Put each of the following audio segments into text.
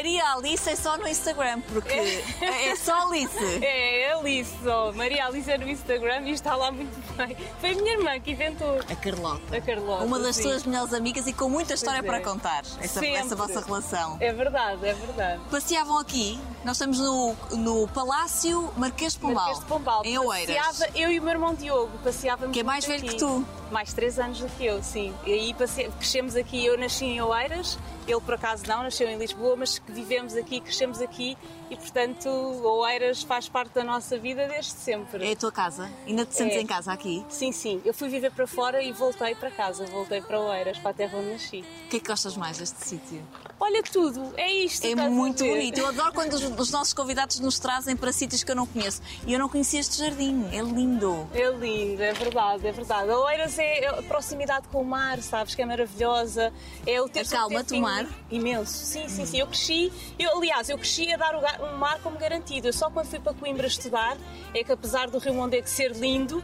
Maria Alice é só no Instagram, porque é, é só Alice. É, é Alice, oh. Maria Alice é no Instagram e está lá muito bem. Foi a minha irmã que inventou. A Carlota. A Carlota. Uma das sim. tuas melhores amigas e com muita história é. para contar, essa, essa vossa relação. É verdade, é verdade. Passeavam aqui, nós estamos no, no Palácio Marquês de Pombal, Marquês de Pombal. em Oeiras. Passeava, eu e o meu irmão Diogo passeávamos Que é mais velho aqui. que tu. Mais três anos do que eu, sim. E aí passe... crescemos aqui, eu nasci em Oeiras, ele por acaso não, nasceu em Lisboa, mas vivemos aqui, crescemos aqui e portanto Oeiras faz parte da nossa vida desde sempre. É a tua casa? Ainda te sentes É. em casa aqui? Sim, sim. Eu fui viver para fora e voltei para casa, voltei para Oeiras, para a terra onde nasci. O que é que gostas mais deste sítio? Olha tudo, é isto. É muito bonito. Eu adoro quando os, os nossos convidados nos trazem para sítios que eu não conheço. E eu não conhecia este jardim. É lindo. É lindo, é verdade, é verdade. Oeiras é a proximidade com o mar, sabes, que é maravilhosa. É o ter Acalma-te o mar? Imenso, sim, sim, sim. Eu cresci, eu, aliás, eu cresci a dar o um mar como garantido. Eu só quando fui para Coimbra estudar é que apesar do Rio Mondego ser lindo,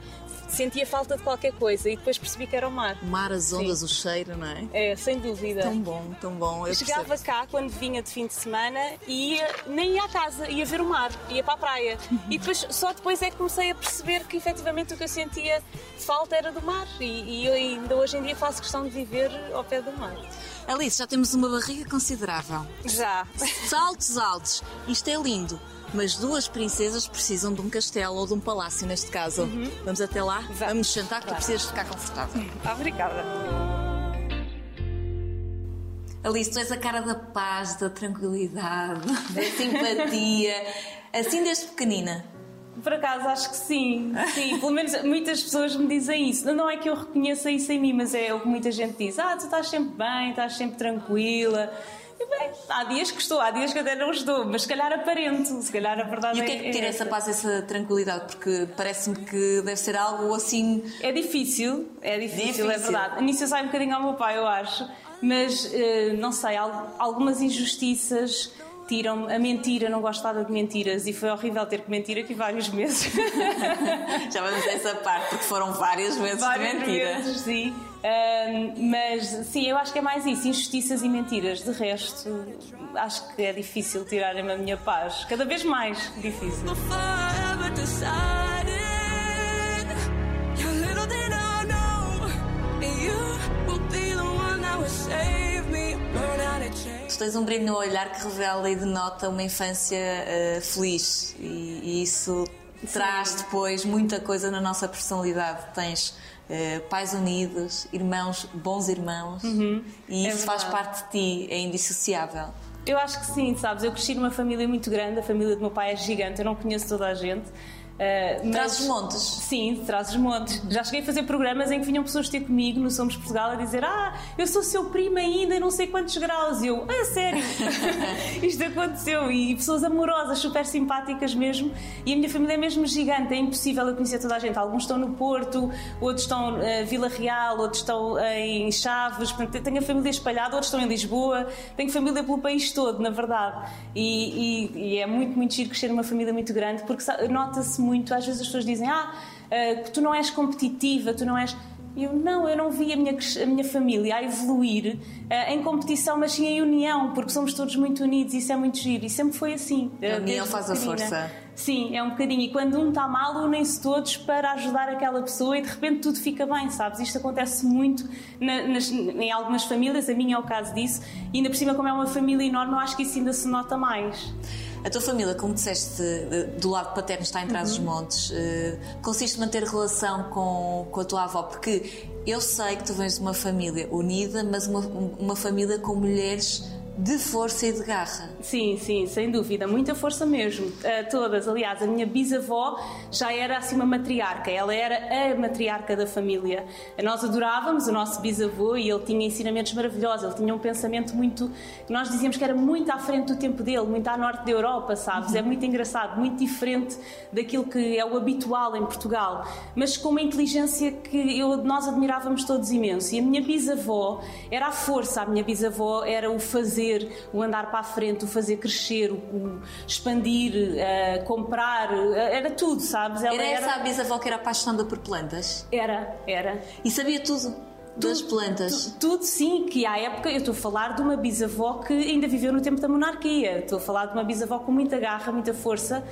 sentia falta de qualquer coisa e depois percebi que era o mar. O mar, as ondas, o cheiro, não é? É, sem dúvida. Tão bom, tão bom. Eu Chegava percebo. cá quando vinha de fim de semana e ia, nem ia à casa, ia ver o mar, ia para a praia. E depois, só depois é que comecei a perceber que efetivamente o que eu sentia falta era do mar. E, e eu ainda hoje em dia faço questão de viver ao pé do mar. Alice, já temos uma barriga considerável. Já. Saltos altos. Isto é lindo. Mas duas princesas precisam de um castelo ou de um palácio, neste caso. Vamos até lá? Vamos. Vamos jantar, que tu precisas ficar confortável. Obrigada. Alice, tu és a cara da paz, da tranquilidade, da simpatia. Assim desde pequenina. Por acaso, acho que sim. Sim, pelo menos muitas pessoas me dizem isso. Não é que eu reconheça isso em mim, mas é o que muita gente diz. Ah, tu estás sempre bem, estás sempre tranquila. Bem, há dias que estou, há dias que até não estou, mas se calhar aparento. Se calhar a verdade E o que é que tira essa paz, essa tranquilidade? Porque parece-me que deve ser algo assim. É difícil, é difícil, é Difícil. verdade. Nisso eu saio um bocadinho ao meu pai, eu acho. Mas, eh, não sei, al- algumas injustiças tiram a mentira, não gosto nada de mentiras e foi horrível ter que mentir aqui vários meses. Já vamos a essa parte, porque foram várias vezes várias de mentira. vezes, sim. Ahm, mas sim, eu acho que é mais isso, injustiças e mentiras. De resto, acho que é difícil tirarem-me a minha paz. Cada vez mais difícil. Tu tens um brilho no olhar que revela e denota uma infância eh, feliz e, e isso traz depois muita coisa na nossa personalidade. Tens eh, pais unidos, irmãos, bons irmãos e É isso faz verdade. parte de ti, é indissociável. Eu acho que sim, sabes? Eu cresci numa família muito grande, a família do meu pai é gigante, eu não conheço toda a gente. Ah, mas- Trazes-Montes. Sim, traz os montes. Já cheguei a fazer programas em que vinham pessoas ter comigo no Somos Portugal a dizer Ah, eu sou seu primo ainda não sei quantos graus. E eu, ah, sério? Isto aconteceu. E pessoas amorosas, super simpáticas mesmo. E a minha família é mesmo gigante, é impossível eu conhecer toda a gente. Alguns estão no Porto, outros estão em Vila Real, outros estão em Chaves. Portanto, tenho a família espalhada, outros estão em Lisboa. Tenho família pelo país todo, na verdade. E, e- e é muito, muito giro crescer numa família muito grande, porque nota-se muito, às vezes as pessoas dizem, ah, que tu não és competitiva, tu não és. Eu não, eu não vi a minha, a minha família a evoluir ah, em competição, mas sim em união, porque somos todos muito unidos e isso é muito giro. E sempre foi assim. A ah, união faz a força. Sim, é um bocadinho. E quando um está mal, unem-se todos para ajudar aquela pessoa e de repente tudo fica bem, sabes? Isto acontece muito na- nas- em algumas famílias, a minha é o caso disso, e ainda por cima, como é uma família enorme, eu acho que isso ainda se nota mais. A tua família, como disseste, de- do lado paterno está em trás dos montes, eh, consiste manter relação com, com a tua avó? Porque eu sei que tu vens de uma família unida, mas uma, uma família com mulheres de força e de garra. Sim, sim, sem dúvida, muita força mesmo. Uh, todas, aliás, a minha bisavó já era assim uma matriarca, ela era a matriarca da família. Nós adorávamos o nosso bisavô e ele tinha ensinamentos maravilhosos, ele tinha um pensamento muito. Nós dizíamos que era muito à frente do tempo dele, muito à norte da Europa, sabes? É muito engraçado, muito diferente daquilo que é o habitual em Portugal, mas com uma inteligência que eu, nós admirávamos todos imenso. E a minha bisavó era a força, a minha bisavó era o fazer, o andar para a frente, o fazer crescer, o, expandir, eh, comprar, eh, era tudo, sabes? Ela Era essa a bisavó que era apaixonada por plantas? Era, era. E sabia tudo. das plantas. Tu- tudo sim, que à época eu estou a falar de uma bisavó que ainda viveu no tempo da monarquia. Estou a falar de uma bisavó com muita garra, muita força,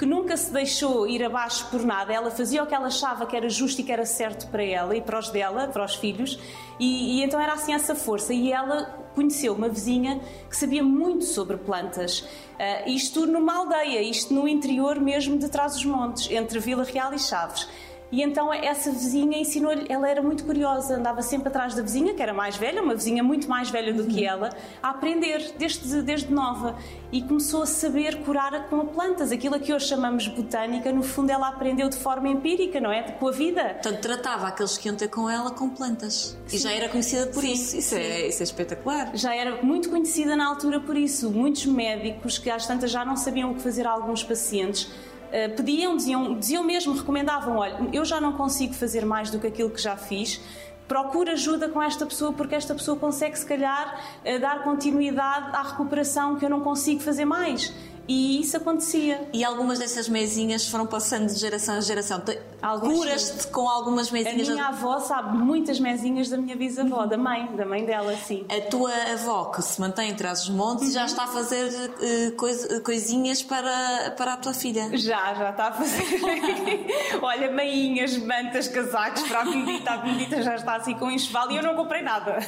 que nunca se deixou ir abaixo por nada. Ela fazia o que ela achava que era justo e que era certo para ela e para os dela, para os filhos, e, e então era assim essa força. E ela conheceu uma vizinha que sabia muito sobre plantas. Ah, isto numa aldeia, isto no interior mesmo de Trás-os-Montes, entre Vila Real e Chaves. E então essa vizinha ensinou-lhe, ela era muito curiosa, andava sempre atrás da vizinha, que era mais velha, uma vizinha muito mais velha do que ela, a aprender desde, desde nova. E começou a saber curar com plantas. Aquilo a que hoje chamamos botânica, no fundo ela aprendeu de forma empírica, não é? Com a vida. Portanto, tratava aqueles que iam ter com ela com plantas. E já era conhecida por Sim, isso. Isso é, isso é espetacular. Já era muito conhecida na altura por isso. Muitos médicos que às tantas já não sabiam o que fazer a alguns pacientes. Eh, pediam, diziam, diziam mesmo, recomendavam: olha, eu já não consigo fazer mais do que aquilo que já fiz, procura ajuda com esta pessoa, porque esta pessoa consegue, se calhar, eh, dar continuidade à recuperação que eu não consigo fazer mais. E isso acontecia. E algumas dessas mesinhas foram passando de geração a geração. Curas-te com algumas A mesinhas. minha avó sabe muitas mesinhas da minha bisavó, da mãe, da mãe dela, sim. A tua avó, que se mantém entre os montes, já está a fazer eh, coisa- coisinhas para, para a tua filha. Já, já está a fazer. Olha, meinhas, mantas, casacos para a Benedita. A Benedita já está assim com enxoval e eu não comprei nada.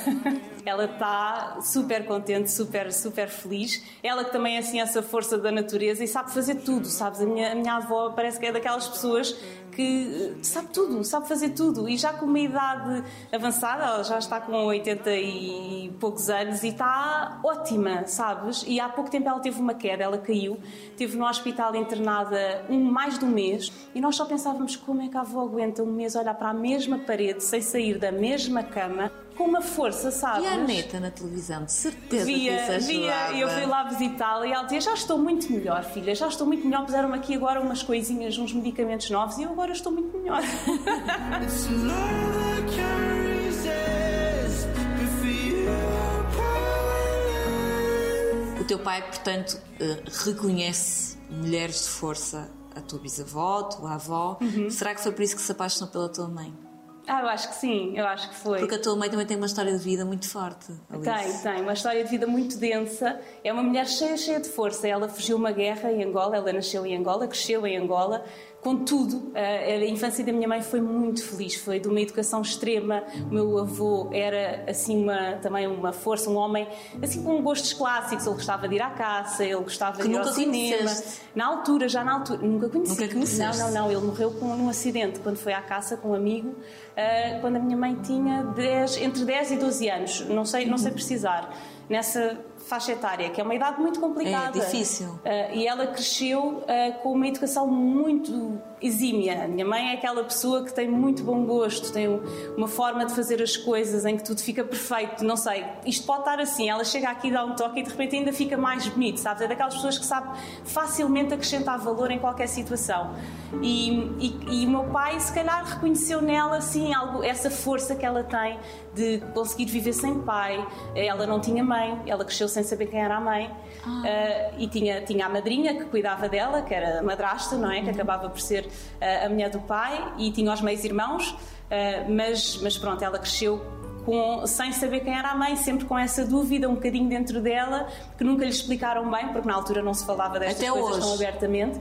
Ela está super contente, super, super feliz. Ela que também é assim essa força da natureza e sabe fazer tudo, sabes? A minha, a minha avó parece que é daquelas pessoas que eh, sabe tudo, sabe fazer tudo. E já com uma idade avançada, ela já está com 80 e poucos anos e está ótima, sabes? E há pouco tempo ela teve uma queda, ela caiu, esteve no hospital internada um, mais de um mês e nós só pensávamos como é que a avó aguenta um mês olhar para a mesma parede sem sair da mesma cama com uma força, sabes? E a neta na televisão, de certeza que Via, via, e eu fui lá visitá-la e ela dizia: Já estou muito melhor, filha, já estou muito melhor. Puseram-me aqui agora umas coisinhas, uns medicamentos novos e eu agora estou muito melhor. O teu pai, portanto, eh, reconhece mulheres de força, a tua bisavó, a tua avó. Uhum. Será que foi por isso que se apaixonou pela tua mãe? ah, eu acho que sim, eu acho que foi. Porque a tua mãe também tem uma história de vida muito forte. Alice. Tem, tem, uma história de vida muito densa. É uma mulher cheia, cheia de força. Ela fugiu uma guerra em Angola, ela nasceu em Angola, cresceu em Angola. Contudo, a a infância da minha mãe foi muito feliz, foi de uma educação extrema. O meu avô era assim uma, também uma força, um homem assim com gostos clássicos. Ele gostava de ir à caça, ele gostava Que de ir ao cinema. conheceste. Na altura, já na altura, nunca conheci. Nunca conheceste? Não, não, não. Ele morreu com, num acidente quando foi à caça com um amigo, ah, quando a minha mãe tinha 10, entre 10 e 12 anos, não sei, não sei precisar, nessa faixa etária, que é uma idade muito complicada. É difícil. Ah, e ela cresceu ah, com uma educação muito exímia. A minha mãe é aquela pessoa que tem muito bom gosto, tem um- uma forma de fazer as coisas em que tudo fica perfeito. Não sei, isto pode estar assim. Ela chega aqui, dá um toque e de repente ainda fica mais bonito, sabes? É daquelas pessoas que sabe facilmente acrescentar valor em qualquer situação. E, e- e o meu pai, se calhar, reconheceu nela assim algo, essa força que ela tem de conseguir viver sem pai. Ela não tinha mãe, ela cresceu sem saber quem era a mãe. Ah, e tinha, tinha a madrinha que cuidava dela, que era a madrasta, não é? Que acabava por ser a mulher do pai, e tinha os meios irmãos, ah, mas, mas pronto, ela cresceu com- sem saber quem era a mãe, sempre com essa dúvida um bocadinho dentro dela, que nunca lhe explicaram bem, porque na altura não se falava destas Até coisas hoje. tão abertamente.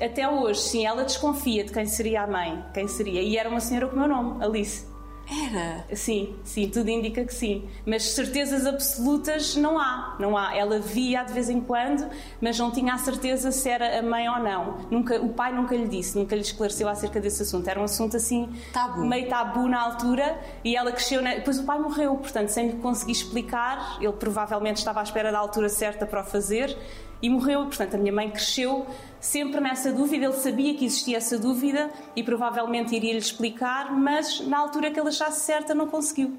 Até hoje, sim, ela desconfia de quem seria a mãe, quem seria. E era uma senhora com o meu nome, Alice. Era. Sim, sim, tudo indica que sim. Mas certezas absolutas não há, não há. Ela via de vez em quando, mas não tinha a certeza se era a mãe ou não. Nunca, o pai nunca lhe disse, nunca lhe esclareceu acerca desse assunto. Era um assunto assim Tabu. meio tabu na altura e ela cresceu. Na... Depois o pai morreu, portanto, sem lhe conseguir explicar, ele provavelmente estava à espera da altura certa para o fazer e morreu. Portanto, a minha mãe cresceu sempre nessa dúvida. Ele sabia que existia essa dúvida e provavelmente iria lhe explicar, mas na altura que ele achasse certa, não conseguiu.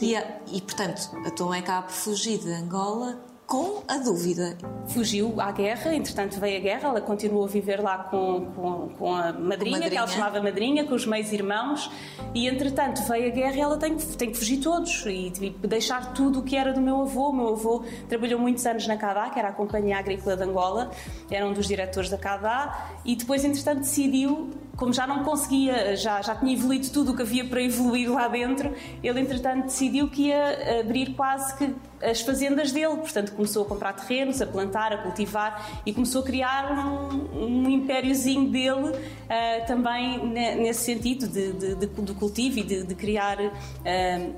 E, e, portanto, a tua mãe acaba por fugir de Angola com a dúvida. Fugiu à guerra, entretanto veio a guerra, ela continuou a viver lá com, com, com a madrinha, que ela chamava madrinha, com os meios irmãos, e entretanto veio a guerra e ela tem, que- tem que fugir todos e de- deixar tudo o que era do meu avô. O meu avô trabalhou muitos anos na CADA, que era a Companhia Agrícola de Angola, era um dos diretores da CADA, e depois, entretanto, decidiu como já não conseguia, já, já tinha evoluído tudo o que havia para evoluir lá dentro, ele entretanto decidiu que ia abrir quase que as fazendas dele. Portanto, começou a comprar terrenos, a plantar, a cultivar e começou a criar um, um impériozinho dele uh, também nesse sentido de, de, de, do cultivo e de, de criar uh,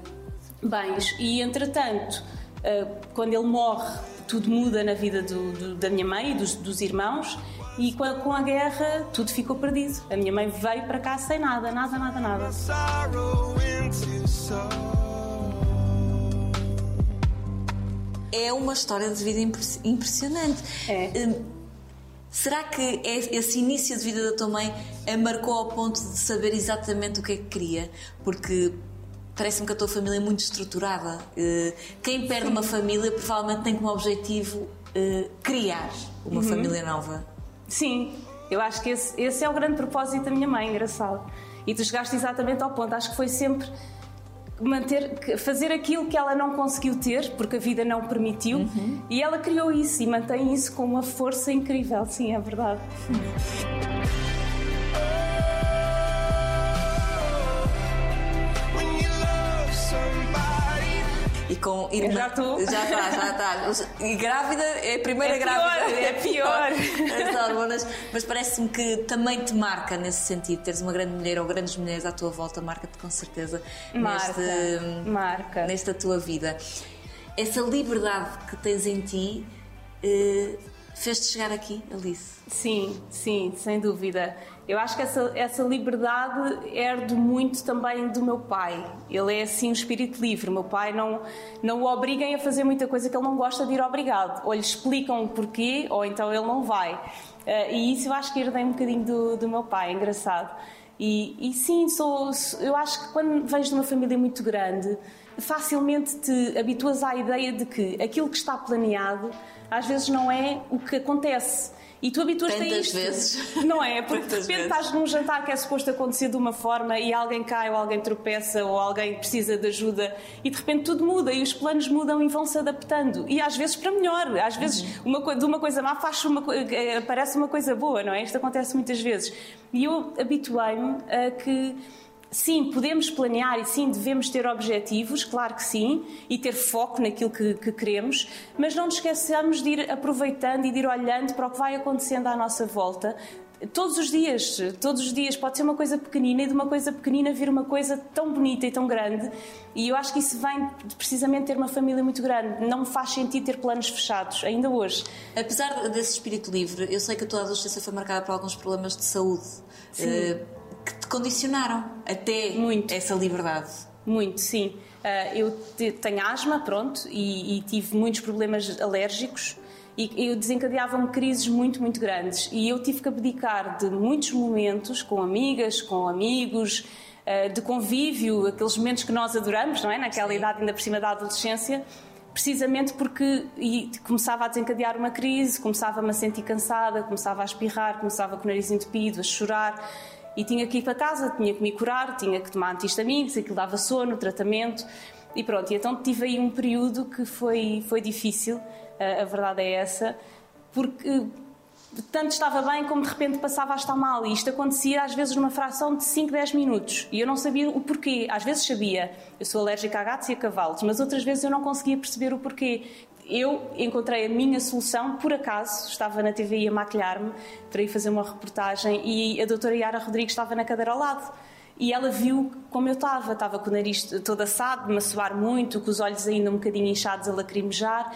bens. E entretanto, uh, quando ele morre, tudo muda na vida do, do, da minha mãe e dos, dos irmãos. E com a, com a, guerra tudo ficou perdido. A minha mãe veio para cá sem nada, nada, nada, nada. É uma história de vida impressionante. É. Hum, será que esse início de vida da tua mãe a marcou ao ponto de saber exatamente o que é que queria? Porque parece-me que a tua família é muito estruturada. Hum, quem perde uma família provavelmente tem como objetivo hum, criar uma uhum. família nova. Sim, eu acho que esse, esse é o grande propósito da minha mãe, engraçado. E tu chegaste exatamente ao ponto. Acho que foi sempre manter, fazer aquilo que ela não conseguiu ter, porque a vida não permitiu, uhum. e ela criou isso e mantém isso com uma força incrível. Sim, é verdade. E com irmã... Já estou. Já está, já está. E grávida, é a primeira é grávida. Pior, é pior. As hormonas. Mas parece-me que também te marca nesse sentido. Teres uma grande mulher ou grandes mulheres à tua volta, marca-te com certeza. Marca. Neste, marca. Nesta tua vida. Essa liberdade que tens em ti. Eh, fez-te chegar aqui, Alice? Sim, sim, sem dúvida. Eu acho que essa, essa liberdade herdo muito também do meu pai. Ele é assim um espírito livre. O meu pai não, não o obriguem a fazer muita coisa que ele não gosta de ir obrigado. Ou lhe explicam o porquê, ou então ele não vai. Uh, e isso eu acho que herdei um bocadinho do, do meu pai, é engraçado. E, e sim, sou, eu acho que quando vens de uma família muito grande, facilmente te habituas à ideia de que aquilo que está planeado às vezes não é o que acontece. E tu habituas-te a isto. vezes. Não é? Porque de repente estás num jantar que é suposto acontecer de uma forma e alguém cai ou alguém tropeça ou alguém precisa de ajuda e de repente tudo muda e os planos mudam e vão se adaptando. E às vezes para melhor. Às vezes uhum. uma, de uma coisa má faz uma, eh, aparece uma coisa boa, não é? Isto acontece muitas vezes. E eu habituei-me a que sim, podemos planear e sim, devemos ter objetivos, claro que sim, e ter foco naquilo que, que, queremos, mas não nos esqueçamos de ir aproveitando e de ir olhando para o que vai acontecendo à nossa volta. Todos os dias, todos os dias, pode ser uma coisa pequenina e de uma coisa pequenina vir uma coisa tão bonita e tão grande. E eu acho que isso vem precisamente ter uma família muito grande. Não faz sentido ter planos fechados, ainda hoje. Apesar desse espírito livre, eu sei que a tua adolescência foi marcada por alguns problemas de saúde. Sim. Uh, condicionaram até Muito. essa liberdade. Muito, sim. Uh, eu tenho asma, pronto, e, e, tive muitos problemas alérgicos e eu desencadeava-me crises muito, muito grandes. E eu tive que abdicar de muitos momentos com amigas, com amigos, uh, de convívio, aqueles momentos que nós adoramos, não é? Naquela sim. idade, ainda por cima da adolescência, precisamente porque começava a desencadear uma crise, começava-me a sentir cansada, começava a espirrar, começava com o nariz entupido, a chorar e tinha que ir para casa, tinha que me curar, tinha que tomar antihistamínicos, aquilo dava sono, tratamento. E pronto, e então tive aí um período que foi, foi difícil, a, verdade é essa, porque tanto estava bem como de repente passava a estar mal. E isto acontecia às vezes numa fração de 5, 10 minutos. E eu não sabia o porquê. Às vezes sabia, eu sou alérgica a gatos e a cavalos, mas outras vezes eu não conseguia perceber o porquê eu encontrei a minha solução, por acaso, estava na TVI a maquilhar-me para ir fazer uma reportagem e a doutora Yara Rodrigues estava na cadeira ao lado. E ela viu como eu estava, estava com o nariz todo assado, me a suar muito, com os olhos ainda um bocadinho inchados a lacrimejar.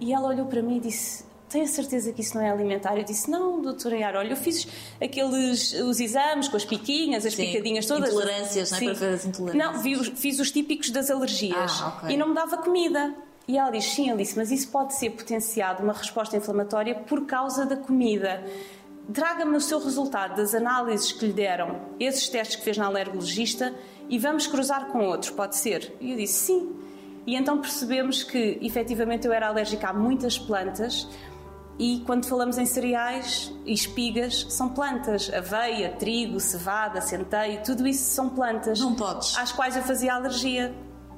E ela olhou para mim e disse: a certeza que isso não é alimentar? Eu disse, não, doutora Yara, olha, eu fiz aqueles os exames com as piquinhas, as Sim. picadinhas todas. Intolerâncias, não é? Para ver as intolerâncias. Não, fiz, fiz os típicos das alergias. Ah, okay. E não me dava comida. E ela diz: sim, Alice, mas isso pode ser potenciado uma resposta inflamatória por causa da comida. Traga-me o seu resultado das análises que lhe deram, esses testes que fez na alergologista, e vamos cruzar com outros, pode ser? E eu disse: sim. E então percebemos que, efetivamente, eu era alérgica a muitas plantas. E quando falamos em cereais e espigas, são plantas. Aveia, trigo, cevada, centeio, tudo isso são plantas. Não podes. Às quais eu fazia alergia.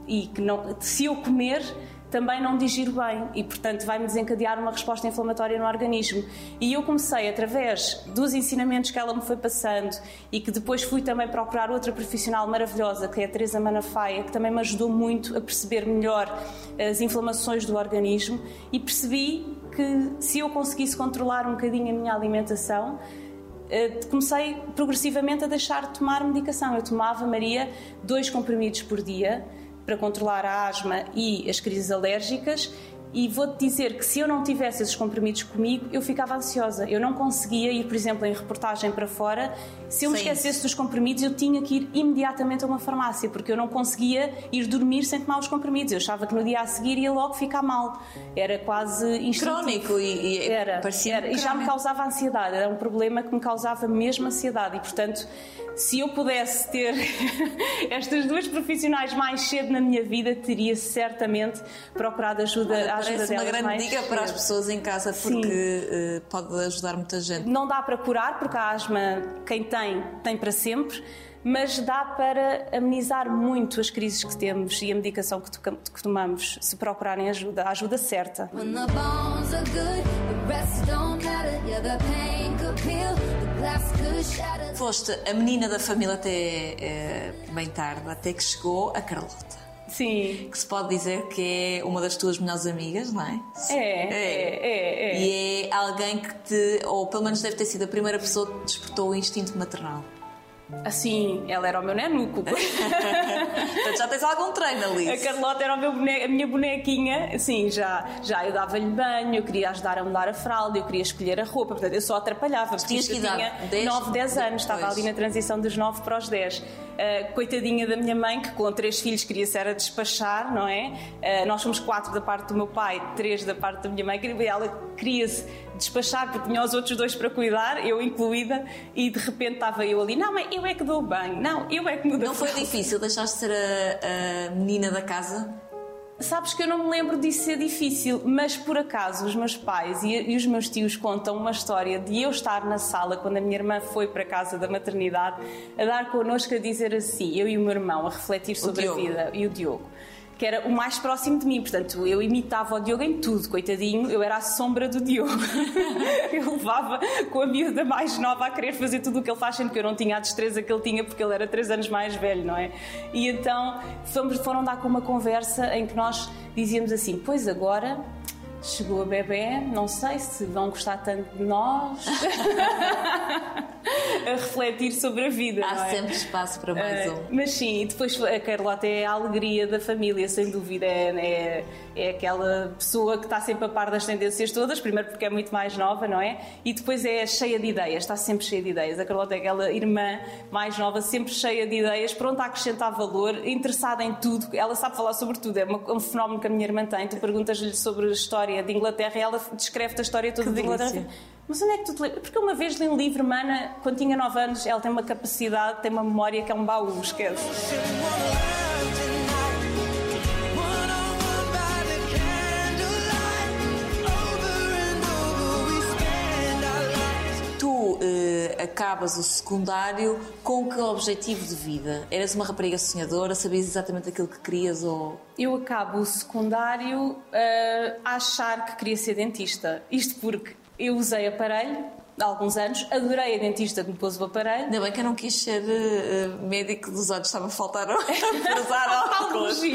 E que não, se eu comer, também não digiro bem e, portanto, vai-me desencadear uma resposta inflamatória no organismo. E eu comecei, através dos ensinamentos que ela me foi passando e que depois fui também procurar outra profissional maravilhosa, que é a Teresa Manafaia, que também me ajudou muito a perceber melhor as inflamações do organismo e percebi que se eu conseguisse controlar um bocadinho a minha alimentação, eh, comecei progressivamente a deixar de tomar medicação. Eu tomava, Maria, dois comprimidos por dia para controlar a asma e as crises alérgicas e vou-te dizer que se eu não tivesse esses comprimidos comigo, eu ficava ansiosa. Eu não conseguia ir, por exemplo, em reportagem para fora. Se eu me esquecesse dos comprimidos, eu tinha que ir imediatamente a uma farmácia, porque eu não conseguia ir dormir sem tomar os comprimidos. Eu achava que no dia a seguir ia logo ficar mal. Era quase instintivo. Crónico e, e Era, parecia era. E já me causava ansiedade, era um problema que me causava mesmo ansiedade. E, portanto, se eu pudesse ter estas duas profissionais mais cedo na minha vida, teria certamente procurado ajuda, a ajuda Parece uma delas grande mais dica para as cedo. pessoas em casa porque eh, pode ajudar muita gente. Não dá para curar, porque a asma, quem tem, tem para sempre, mas dá para amenizar muito as crises que temos e a medicação que, que tomamos, se procurarem ajuda, a ajuda certa. Foste a menina da família até eh, bem tarde, até que chegou a Carlota. Sim. Que se pode dizer que é uma das tuas melhores amigas, não é? É, é, é, é. E é alguém que te, ou pelo menos deve ter sido a primeira pessoa que te despertou o instinto maternal. Assim, ela era o meu nenuco. Portanto, já tens algum treino ali. A Carlota era meu bone- a minha bonequinha, assim, já, já eu dava-lhe banho, eu queria ajudar a mudar a fralda, eu queria escolher a roupa, portanto eu só atrapalhava. porque Tinhas que tinha 10? 9, 10 anos, estava ali na transição dos 9 para os 10. Ah, coitadinha da minha mãe, que com três filhos queria-se era despachar, não é? Ah, nós somos quatro da parte do meu pai, três da parte da minha mãe, e ela queria-se despachar porque tinha os outros dois para cuidar, eu incluída, e de repente estava eu ali, não, mãe, eu é que dou banho, não, eu é que mudo Não foi fralda." difícil deixaste de ser a, a menina da casa? Sabes que eu não me lembro disso ser difícil, mas por acaso os meus pais e, e os meus tios contam uma história de eu estar na sala quando a minha irmã foi para a casa da maternidade a dar connosco a dizer assim, eu e o meu irmão a refletir sobre a vida e o Diogo. Que era o mais próximo de mim, portanto eu imitava o Diogo em tudo, coitadinho, eu era a sombra do Diogo. eu levava com a miúda mais nova a querer fazer tudo o que ele faz, sendo que eu não tinha a destreza que ele tinha porque ele era três anos mais velho, não é? E então fomos, foram dar com uma conversa em que nós dizíamos assim: Pois agora chegou a bebê, não sei se vão gostar tanto de nós. a refletir sobre a vida. Há é? sempre espaço para mais Eh, um. Mas sim, e depois a Carlota é a alegria da família, sem dúvida. É, é, é aquela pessoa que está sempre a par das tendências todas, primeiro porque é muito mais nova, não é? E depois é cheia de ideias, está sempre cheia de ideias. A Carlota é aquela irmã mais nova, sempre cheia de ideias, pronta a acrescentar valor, interessada em tudo. Ela sabe falar sobre tudo, é um fenómeno que a minha irmã tem. Tu perguntas-lhe sobre a história de Inglaterra e ela descreve a história toda Que de Inglaterra. delícia. Mas onde é que tu te lembras? Porque uma vez li um livro, Mana, quando tinha 9 anos, ela tem uma capacidade, tem uma memória que é um baú, esquece. Acabas o secundário com que objetivo de vida? Eras uma rapariga sonhadora? Sabias exatamente aquilo que querias ou... Eu acabo o secundário ah, a achar que queria ser dentista. Isto porque eu usei aparelho há alguns anos, adorei a dentista que me pôs o aparelho. Ainda bem que eu não quis ser eh, médico dos olhos, estava a faltar óculos.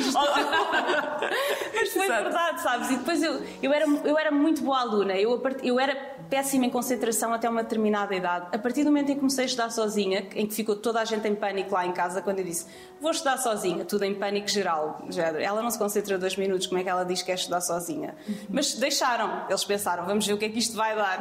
Mas foi Exato. verdade, sabes? E depois eu, eu, era, eu era muito boa aluna, eu, eu era péssima em concentração até uma determinada idade. A partir do momento em que comecei a estudar sozinha, em que ficou toda a gente em pânico lá em casa, quando eu disse vou estudar sozinha, tudo em pânico geral. Ela não se concentra dois minutos, como é que ela diz que quer estudar sozinha? Mas deixaram, eles pensaram, vamos ver o que é que isto vai dar.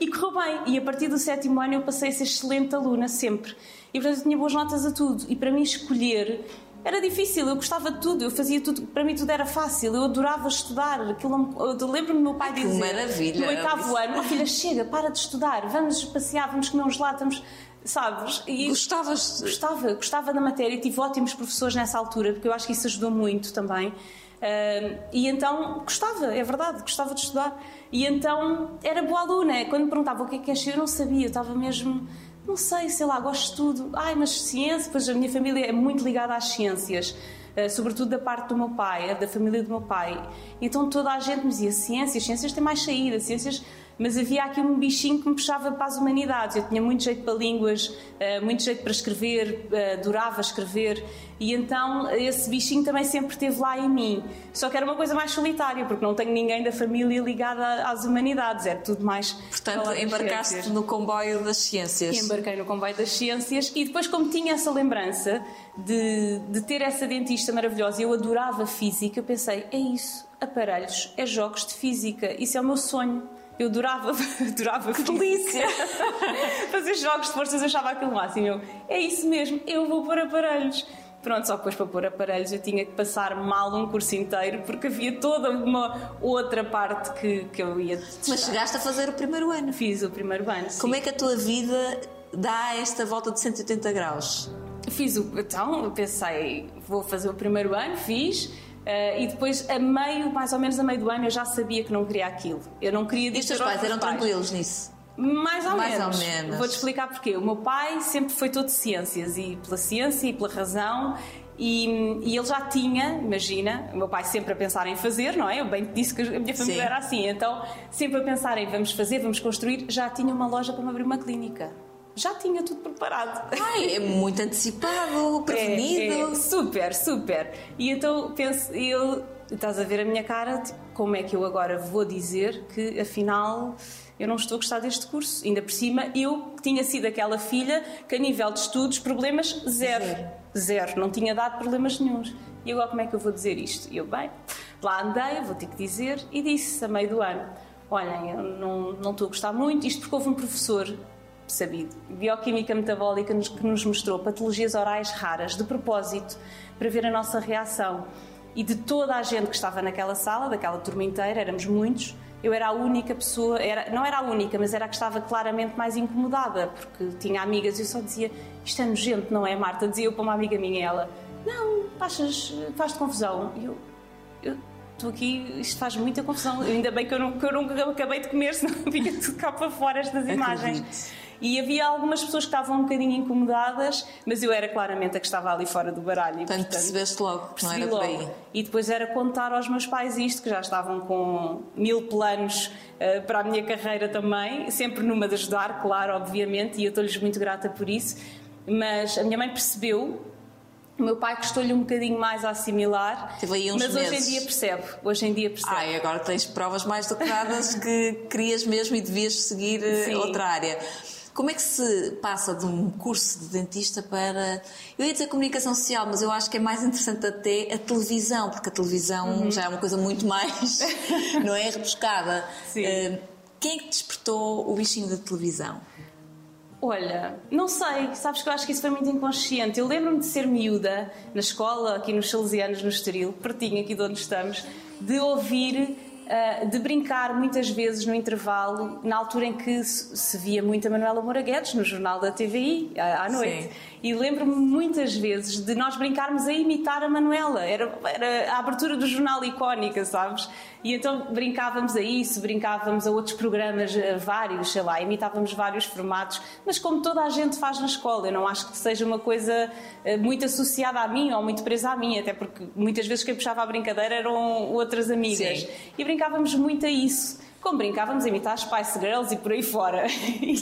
E correu bem. E a partir do sétimo ano eu passei a ser excelente aluna, sempre. E portanto eu tinha boas notas a tudo. E para mim escolher era difícil, eu gostava de tudo, eu fazia tudo, para mim tudo era fácil, eu adorava estudar. Aquilo eu lembro-me do meu pai Que dizer maravilha, no oitavo ano, "Oh, filha, chega, para de estudar, vamos passear, vamos comer gelado, vamos, sabes? E Gostavas... gostava, gostava da matéria, tive ótimos professores nessa altura, porque eu acho que isso ajudou muito também. Ah, e então gostava, é verdade, gostava de estudar. E então era boa aluna. Quando me perguntava o que é que és, eu não sabia, eu estava mesmo, não sei, sei lá, gosto de tudo. Ai, mas ciência, pois a minha família é muito ligada às ciências. eh, sobretudo da parte do meu pai, da família do meu pai. Então toda a gente me dizia ciências, ciências têm mais saída, ciências mas havia aqui um bichinho que me puxava para as humanidades. Eu tinha muito jeito para línguas, eh, muito jeito para escrever, eh, adorava escrever, e então esse bichinho também sempre esteve lá em mim. Só que era uma coisa mais solitária, porque não tenho ninguém da família ligada às humanidades, era tudo mais. Portanto, embarcaste no comboio das ciências. Embarquei no comboio das ciências, e depois, como tinha essa lembrança de, de ter essa dentista maravilhosa, eu adorava física, pensei: é isso, aparelhos, é jogos de física, isso é o meu sonho. Eu adorava, adorava que delícia! Fazer jogos de forças, eu achava aquilo máximo. Eu, é isso mesmo, eu vou pôr aparelhos. Pronto, só que depois para pôr aparelhos eu tinha que passar mal um curso inteiro porque havia toda uma outra parte que, que eu ia. Testar. Mas chegaste a fazer o primeiro ano. Fiz o primeiro ano. Sim. Como é que a tua vida dá esta volta de 180 graus? Fiz o. Então, pensei, vou fazer o primeiro ano, fiz Uh, e depois, a meio, mais ou menos a meio do ano, eu já sabia que não queria aquilo. Eu não queria E os teus pais eram pais. tranquilos nisso? Mais ou mais menos. Menos. Vou-te explicar porquê. O meu pai sempre foi todo de ciências, e pela ciência e pela razão. E, e, ele já tinha, imagina, o meu pai sempre a pensar em fazer, não é? Eu bem te disse que a minha família Sim. era assim, então sempre a pensar em vamos fazer, vamos construir, já tinha uma loja para me abrir uma clínica já tinha tudo preparado. Ai, é muito antecipado, prevenido. É, é, super, super. E então penso, eu, estás a ver a minha cara, tipo, como é que eu agora vou dizer que afinal eu não estou a gostar deste curso? Ainda por cima, eu tinha sido aquela filha que a nível de estudos, problemas zero. Zero. zero. Não tinha dado problemas nenhums. E agora como é que eu vou dizer isto? E eu, bem, lá andei, vou ter que dizer, e disse a meio do ano. Olhem, eu não, não estou a gostar muito, isto porque houve um professor sabido. Bioquímica metabólica que nos mostrou patologias orais raras, de propósito, para ver a nossa reação. E de toda a gente que estava naquela sala, daquela turma inteira, éramos muitos, eu era a única pessoa, era, não era a única, mas era a que estava claramente mais incomodada, porque tinha amigas e eu só dizia: Isto é nojento, não é, Marta? Dizia eu para uma amiga minha ela: Não, achas, faz-te confusão. E eu, eu estou aqui, isto faz muita confusão. Ainda bem que eu, não, que eu não acabei de comer, senão fica tudo cá para fora estas imagens. E havia algumas pessoas que estavam um bocadinho incomodadas, mas eu era claramente a que estava ali fora do baralho. portanto, portanto percebeste logo que não era por aí. E depois era contar aos meus pais isto, que já estavam com mil planos uh, para a minha carreira também, sempre numa de ajudar, claro, obviamente, e eu estou-lhes muito grata por isso. Mas a minha mãe percebeu o meu pai custou-lhe um bocadinho mais a assimilar, mas meses. hoje em dia percebe. Hoje em dia percebe. Ah, e agora tens provas mais documentadas que querias mesmo e devias seguir eh, Sim. outra área. Como é que se passa de um curso de dentista para. Eu ia dizer comunicação social, mas eu acho que é mais interessante até a televisão, porque a televisão uhum. já é uma coisa muito mais. não é? Rebuscada. Sim. Uh, quem é que despertou o bichinho da televisão? Olha, não sei, sabes que eu acho que isso foi muito inconsciente. Eu lembro-me de ser miúda na escola, aqui nos Salesianos, no Estoril, pertinho aqui de onde estamos, de ouvir de brincar muitas vezes no intervalo, na altura em que se via muito a Manuela Moura Guedes no jornal da TVI à noite. Sim. E lembro-me muitas vezes de nós brincarmos a imitar a Manuela. Era, era a abertura do jornal icónica, sabes? E então brincávamos a isso, brincávamos a outros programas, vários, sei lá, imitávamos vários formatos, mas como toda a gente faz na escola, eu não acho que seja uma coisa eh, muito associada a mim ou muito presa a mim, até porque muitas vezes quem puxava a brincadeira eram outras amigas. Sim. E brincávamos muito a isso como brincávamos a imitar Spice Girls e por aí fora.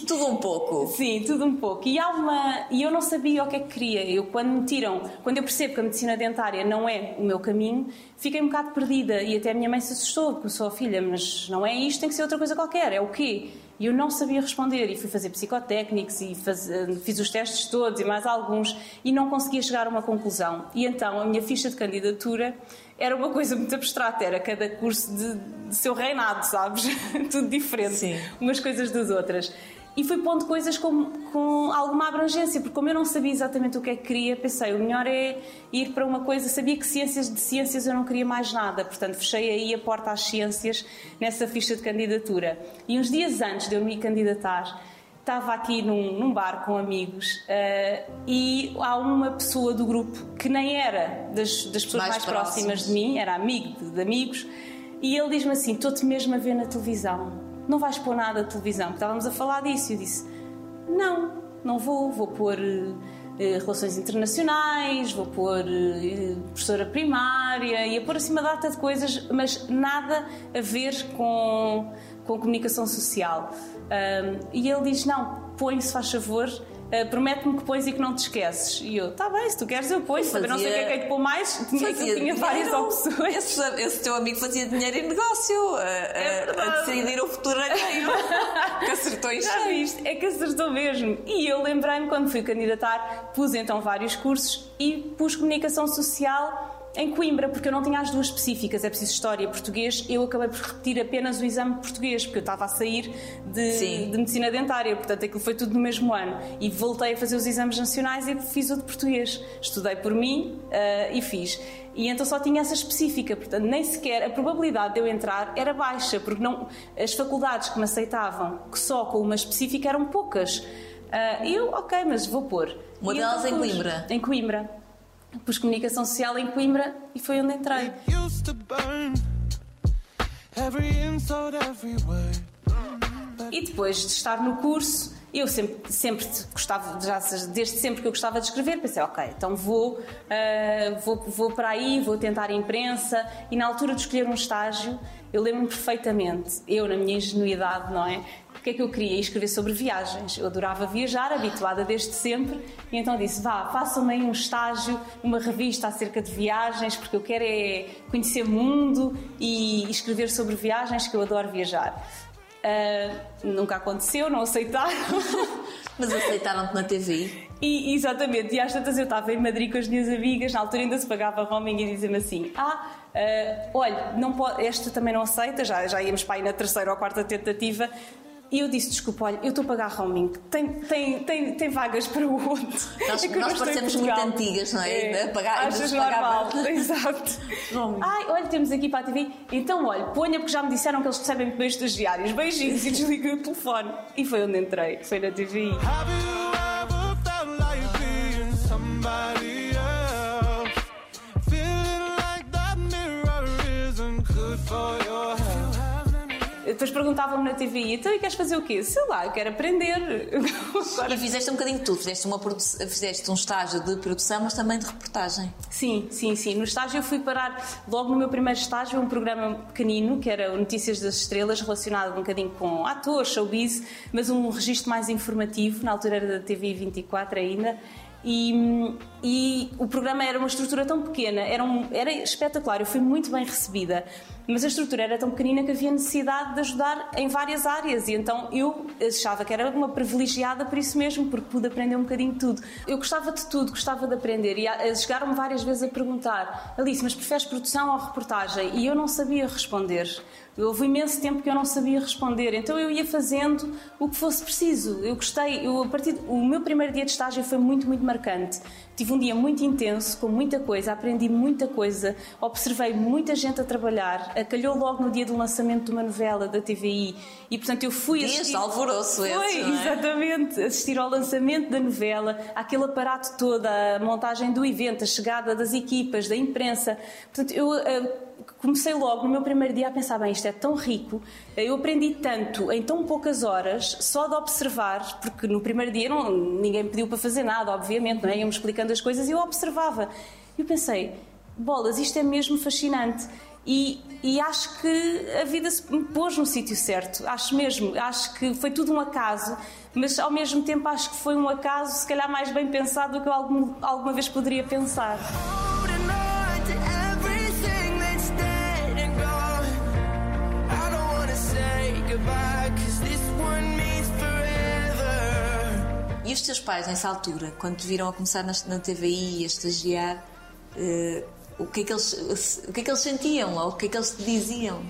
tudo um pouco. Sim, tudo um pouco. E há uma e eu não sabia o que é que queria. Eu quando me tiram, quando eu percebo que a medicina dentária não é o meu caminho, fiquei um bocado perdida e até a minha mãe se assustou, porque sou a filha, mas não é isto, tem que ser outra coisa qualquer. É o quê? E eu não sabia responder e fui fazer psicotécnicos e faz, fiz os testes todos e mais alguns e não conseguia chegar a uma conclusão. E então a minha ficha de candidatura era uma coisa muito abstrata, era cada curso de, de seu reinado, sabes? Tudo diferente, Sim. umas coisas das outras. E fui pondo coisas com, com alguma abrangência, porque como eu não sabia exatamente o que é que queria, pensei, o melhor é ir para uma coisa, sabia que ciências de ciências eu não queria mais nada, portanto fechei aí a porta às ciências nessa ficha de candidatura. E uns dias antes de eu me candidatar, estava aqui num, num bar com amigos uh, e há uma pessoa do grupo que nem era das, das pessoas mais, mais próximas de mim, era amigo de, de amigos, e ele diz-me assim: Estou-te mesmo a ver na televisão, não vais pôr nada de televisão, porque estávamos a falar disso. E eu disse: Não, não vou, vou pôr. eh, relações internacionais, vou pôr eh, professora primária, ia pôr assim uma data de coisas, mas nada a ver com, com comunicação social. E ele diz: Não, põe-se, faz favor, Uh, promete-me que pões e que não te esqueces. E eu, tá bem, se tu queres eu ponho, também não sei o que é que é de pôr mais, tinha, Fazia tinha várias opções. Esse, esse teu amigo fazia dinheiro em negócio, a, É a, a decidir o futuro alheio. que acertou em Já viste? É que acertou mesmo. E eu lembrei-me, quando fui candidatar, pus então vários cursos e pus comunicação social em Coimbra, porque eu não tinha as duas específicas, é preciso História e Português. Eu acabei por repetir apenas o exame de Português, porque eu estava a sair de, de Medicina Dentária, portanto aquilo foi tudo no mesmo ano. E voltei a fazer os exames nacionais e fiz o de Português. Estudei por mim eh, e fiz. E então só tinha essa específica, portanto nem sequer a probabilidade de eu entrar era baixa, porque não, as faculdades que me aceitavam que só com uma específica eram poucas. E eu, ok, mas vou pôr. Uma delas em pus. Coimbra? Em Coimbra. Pus comunicação social em Coimbra e foi onde entrei. E depois de estar no curso, eu sempre, sempre gostava, já, desde sempre que eu gostava de escrever, pensei, ok, então vou, ah, vou, vou para aí, vou tentar imprensa. E na altura de escolher um estágio, eu lembro-me perfeitamente, eu na minha ingenuidade, não é? O que é que eu queria? Escrever sobre viagens. Eu adorava viajar, habituada desde sempre, e então disse: vá, façam-me aí um estágio, uma revista acerca de viagens, porque eu quero é conhecer o mundo e escrever sobre viagens, que eu adoro viajar. Uh, nunca aconteceu, não aceitaram. Mas aceitaram-te na TV. e exatamente, e às tantas eu estava em Madrid com as minhas amigas, na altura ainda se pagava roaming e dizia-me assim: Ah, uh, olha, não pode, esta também não aceita, já, já íamos para aí na terceira ou quarta tentativa. E eu disse: Desculpa, olha, eu estou a pagar roaming, tem, tem, tem, tem vagas para o outro. Nós- É que nós parecemos muito antigas, não é? A pagar- Achas a pagar- normal, exato. Roaming. Ai, olha, temos aqui para a TV. Então, olha, ponha, porque já me disseram que eles recebem bem os estagiários. Beijinhos e desliguei o telefone. E foi onde entrei, foi na TVI. Depois perguntavam-me na TVI, então e queres fazer o quê? Sei lá, eu quero aprender. Agora- E fizeste um bocadinho de tudo. Fizeste, uma produ- fizeste um estágio de produção, mas também de reportagem. Sim, sim, sim. No estágio eu fui parar, logo no meu primeiro estágio, um programa pequenino, que era o Notícias das Estrelas, relacionado um bocadinho com atores, showbiz, mas um registro mais informativo, na altura era da TV 24 ainda. E, e o programa era uma estrutura tão pequena, era, um- era espetacular, eu fui muito bem recebida, mas a estrutura era tão pequenina que havia necessidade de ajudar em várias áreas e então eu achava que era uma privilegiada por isso mesmo, porque pude aprender um bocadinho de tudo. Eu gostava de tudo, gostava de aprender e chegaram-me várias vezes a perguntar Alice, mas preferes produção ou reportagem? E eu não sabia responder. Houve imenso tempo que eu não sabia responder, então eu ia fazendo o que fosse preciso. Eu gostei, eu, a partir o meu primeiro dia de estágio foi muito, muito marcante. Tive um dia muito intenso, com muita coisa, aprendi muita coisa, observei muita gente a trabalhar. Calhou logo no dia do lançamento de uma novela da TVI e, portanto, eu fui Dias assistir- alvoroço Foi, esse, é? exatamente. Assistir ao lançamento da novela, aquele aparato todo, a montagem do evento, a chegada das equipas, da imprensa. Portanto, eu eh, comecei logo no meu primeiro dia a pensar: bem, isto é tão rico, eu aprendi tanto em tão poucas horas, só de observar, porque no primeiro dia não, ninguém me pediu para fazer nada, obviamente, não é? Iam-me explicando as coisas e eu observava. E eu pensei: bolas, isto é mesmo fascinante. E, e acho que a vida se me pôs no sítio certo, acho mesmo, acho que foi tudo um acaso, mas ao mesmo tempo acho que foi um acaso, se calhar mais bem pensado do que eu algum, alguma vez poderia pensar. E os teus pais, nessa altura, quando te viram a começar na, TVI a estagiar, eh, o, que é que eles, o que é que eles sentiam? Ou o que é que eles te diziam?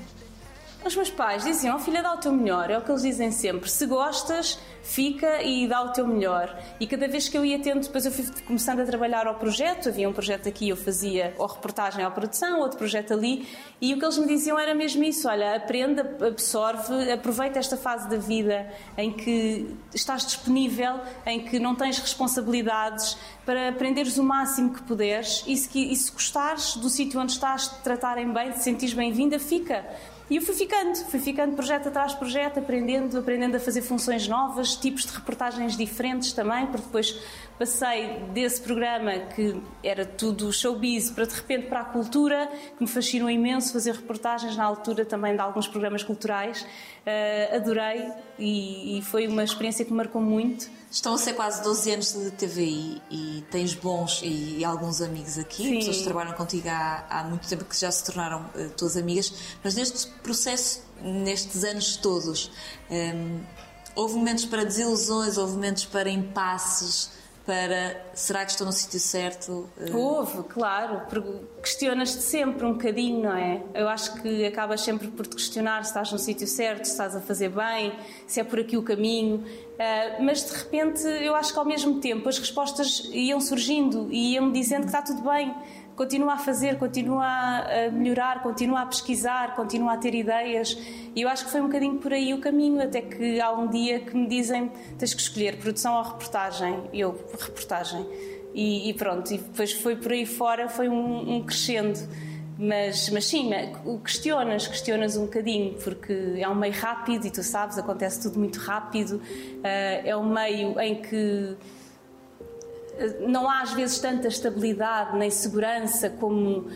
Os meus pais diziam, oh, filha, dá o teu melhor, é o que eles dizem sempre. Se gostas, fica e dá o teu melhor. E cada vez que eu ia tendo, depois eu fui começando a trabalhar ao projeto, havia um projeto aqui, eu fazia ou reportagem ou produção, outro projeto ali, e o que eles me diziam era mesmo isso: olha, aprenda, absorve, aproveita esta fase da vida em que estás disponível, em que não tens responsabilidades, para aprenderes o máximo que puderes, e se, e se gostares do sítio onde estás, te tratarem bem, te sentires bem-vinda, fica. E eu fui ficando, fui ficando projeto atrás projeto, aprendendo, aprendendo a fazer funções novas, tipos de reportagens diferentes também, porque depois passei desse programa que era tudo showbiz para de repente para a cultura, que me fascinou imenso fazer reportagens na altura também de alguns programas culturais. Uh, adorei e, e foi uma experiência que me marcou muito. Estão a ser quase 12 anos de TVI e tens bons e, e alguns amigos aqui, Sim. pessoas que trabalham contigo há, há muito tempo que já se tornaram uh, tuas amigas, mas neste processo, nestes anos todos, um, houve momentos para desilusões, houve momentos para impasses, para será que estou no sítio certo? Houve, claro, porque questionas-te sempre um bocadinho, não é? Eu acho que acabas sempre por te questionar se estás no sítio certo, se estás a fazer bem, se é por aqui o caminho. Uh, mas de repente eu acho que ao mesmo tempo as respostas iam surgindo e iam-me dizendo que está tudo bem. Continua a fazer, continua a melhorar, continua a pesquisar, continua a ter ideias. E eu acho que foi um bocadinho por aí o caminho, até que há um dia que me dizem tens que escolher produção ou reportagem. Eu, reportagem. E, e pronto, e depois foi por aí fora, foi um, um crescendo. Mas, mas sim, questionas, questionas um bocadinho, porque é um meio rápido e tu sabes, acontece tudo muito rápido. é um meio em que não há às vezes tanta estabilidade nem segurança como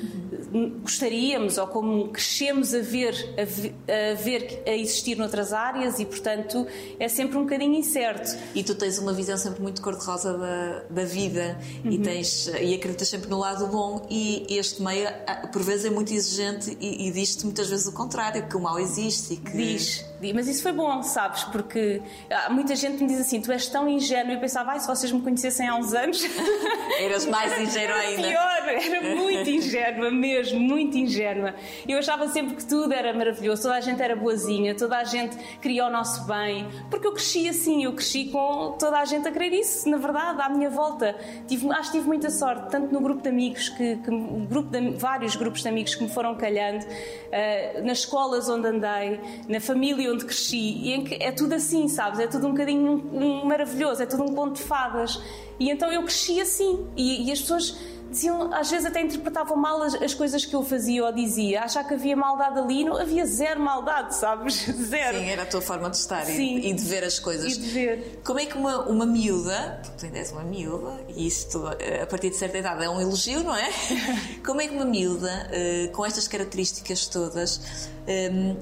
gostaríamos ou como crescemos a ver, a ver a existir noutras áreas e portanto é sempre um bocadinho incerto. E tu tens uma visão sempre muito cor-de-rosa da, da vida uhum. e, tens, e acreditas sempre no lado bom e este meio por vezes é muito exigente e, e diz-te muitas vezes o contrário, que o mal existe e que... Diz, mas isso foi bom, sabes, porque muita gente me diz assim, tu és tão ingênuo e eu pensava, ai, se vocês me conhecessem há uns anos anos. Eras mais ingênua ainda. Pior, era muito ingênua mesmo, muito ingênua. Eu achava sempre que tudo era maravilhoso, toda a gente era boazinha, toda a gente queria o nosso bem, porque eu cresci assim, eu cresci com toda a gente a querer isso, na verdade, à minha volta. Tive, acho que tive muita sorte, tanto no grupo de amigos, que, que grupo de, vários grupos de amigos que me foram calhando, uh, nas escolas onde andei, na família onde cresci, e em que é tudo assim, sabes? É tudo um bocadinho um, um maravilhoso, é tudo um conto de fadas. E então eu cresci assim. E, e, as pessoas diziam, às vezes até interpretavam mal as, as, coisas que eu fazia ou dizia. Achar que havia maldade ali, não havia zero maldade, sabes? Zero. Sim, era a tua forma de estar e, e, de ver as coisas. E de ver. Como é que uma, uma miúda, tu ainda és uma miúda, e isto a partir de certa idade é um elogio, não é? Como é que uma miúda, uh, com estas características todas, um,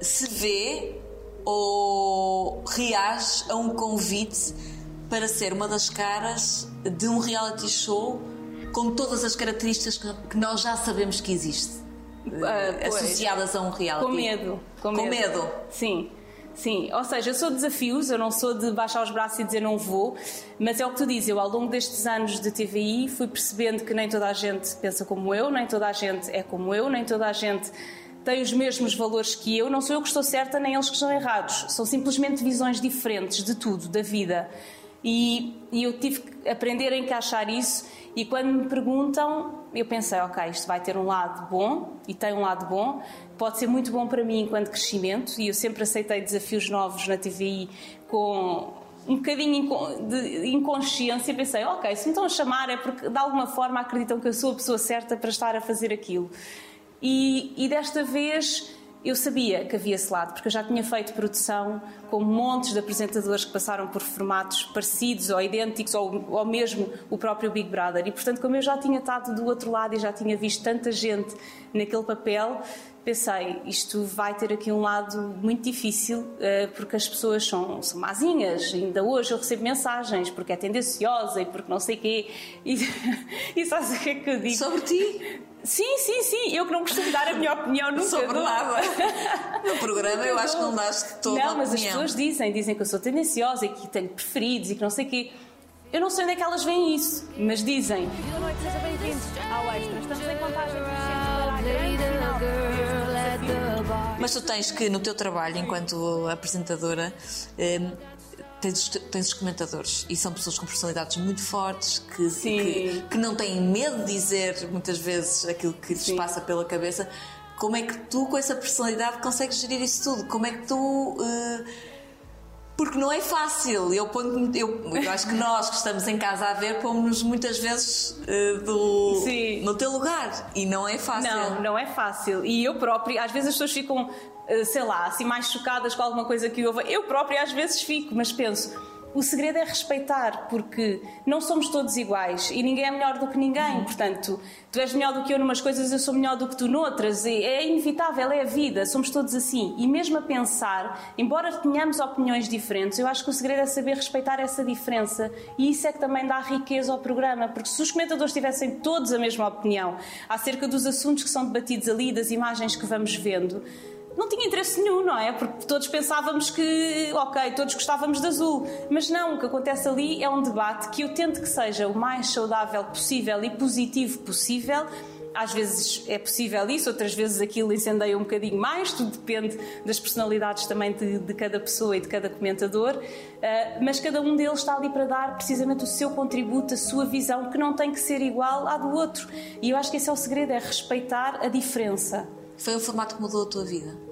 se vê ou reage a um convite para ser uma das caras de um reality show com todas as características que nós já sabemos que existe, uh, associadas a um reality. Com medo. Com, com medo. medo. Sim. Sim, ou seja, eu sou de desafios, eu não sou de baixar os braços e dizer não vou, mas é o que tu dizes, eu ao longo destes anos de TVI fui percebendo que nem toda a gente pensa como eu, nem toda a gente é como eu, nem toda a gente tem os mesmos valores que eu, não sou eu que estou certa nem eles que estão errados, são simplesmente visões diferentes de tudo, da vida. E, e, eu tive que aprender a encaixar isso. E quando me perguntam, eu pensei, ok, isto vai ter um lado bom e tem um lado bom, pode ser muito bom para mim enquanto crescimento. E eu sempre aceitei desafios novos na TVI com um bocadinho de inconsciência. Pensei, ok, se me estão a chamar é porque de alguma forma acreditam que eu sou a pessoa certa para estar a fazer aquilo. E, e desta vez eu sabia que havia esse lado, porque eu já tinha feito produção com montes de apresentadores que passaram por formatos parecidos ou idênticos, ou, ou mesmo o próprio Big Brother. E, portanto, como eu já tinha estado do outro lado e já tinha visto tanta gente naquele papel, pensei, isto vai ter aqui um lado muito difícil, eh, porque as pessoas são, são mazinhas. Ainda hoje eu recebo mensagens porque é tendenciosa e porque não sei quê. E, e sabes o que é que eu digo? Sobre ti? Sim, sim, sim. Eu que não costumo dar a minha opinião nunca Sobre dou. nada. No programa eu acho que não daste toda Não, a mas as pessoas dizem, dizem que eu sou tendenciosa e que tenho preferidos e que não sei o quê. Eu não sei onde é que elas veem isso, mas dizem. Boa noite, sejam bem-vindos ao Extra. Estamos em contagem para a grande final. Mas tu tens que, no teu trabalho, enquanto apresentadora, hum, tens, tens os comentadores e são pessoas com personalidades muito fortes que, que, que não têm medo de dizer muitas vezes aquilo que lhes Sim. passa pela cabeça. Como é que tu, com essa personalidade, consegues gerir isso tudo? Como é que tu. eh, Porque não é fácil. Eu, ponho- eu, eu acho que nós que estamos em casa a ver, pomos-nos muitas vezes eh, do, Sim. no teu lugar. E não é fácil. Não, não é fácil. E eu própria, às vezes as pessoas ficam, eh, sei lá, assim mais chocadas com alguma coisa que houve. Eu própria às vezes fico, mas penso. O segredo é respeitar, porque não somos todos iguais e ninguém é melhor do que ninguém. Portanto, tu és melhor do que eu numas coisas, eu sou melhor do que tu noutras. E é inevitável, é a vida, somos todos assim. E mesmo a pensar, embora tenhamos opiniões diferentes, eu acho que o segredo é saber respeitar essa diferença. E isso é que também dá riqueza ao programa, porque se os comentadores tivessem todos a mesma opinião acerca dos assuntos que são debatidos ali, das imagens que vamos vendo, não tinha interesse nenhum, não é? Porque todos pensávamos que, ok, todos gostávamos de azul. Mas não, o que acontece ali é um debate que eu tento que seja o mais saudável possível e positivo possível. Às vezes é possível isso, outras vezes aquilo incendeia um bocadinho mais, tudo depende das personalidades também de, de cada pessoa e de cada comentador. Ah, mas cada um deles está ali para dar precisamente o seu contributo, a sua visão, que não tem que ser igual à do outro. E eu acho que esse é o segredo, é respeitar a diferença. Foi um formato que mudou a tua vida.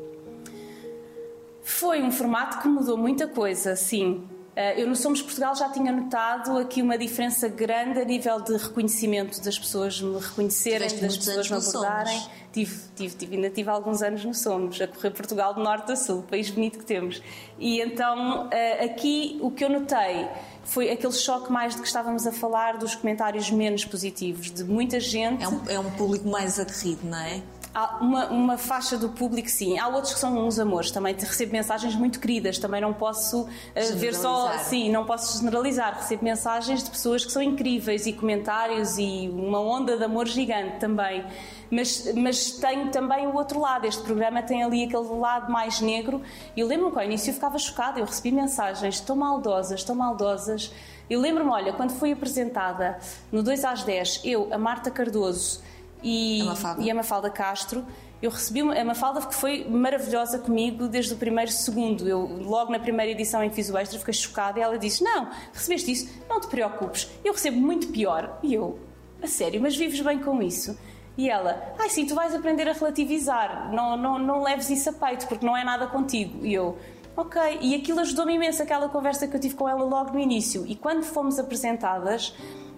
Foi um formato que mudou muita coisa, sim. Eh, Eu no Somos Portugal já tinha notado aqui uma diferença grande a nível de reconhecimento das pessoas me reconhecerem, Tiveste das pessoas me abordarem. Tive, tive, tive, ainda tive alguns anos no Somos, a correr Portugal de norte a sul, país bonito que temos. E então eh, aqui o que eu notei foi aquele choque mais de que estávamos a falar dos comentários menos positivos, de muita gente. É um, é um público mais aguerrido, não é? Há uma, uma faixa do público, sim. Há outros que são uns amores. Também recebo mensagens muito queridas. Também não posso uh, ver só. Sim, não posso generalizar. Recebo mensagens de pessoas que são incríveis e comentários e uma onda de amor gigante também. Mas, mas tem também o outro lado. Este programa tem ali aquele lado mais negro. E eu lembro-me que ao início eu ficava chocada. Eu recebi mensagens tão maldosas, tão maldosas. Eu lembro-me, olha, quando fui apresentada no 2 às 10, eu, a Marta Cardoso e A Mafalda. e a Mafalda Castro. Eu recebi uma, a Mafalda que foi maravilhosa comigo desde o primeiro segundo. Eu, logo na primeira edição em que fiz o extra, fiquei chocada e ela disse: Não, recebeste isso, não te preocupes, eu recebo muito pior. E eu, a sério, mas vives bem com isso? E ela, ai sim, tu vais aprender a relativizar, não, não, não leves isso a peito, porque não é nada contigo. E eu, ok. E aquilo ajudou-me imenso, aquela conversa que eu tive com ela logo no início. E quando fomos apresentadas,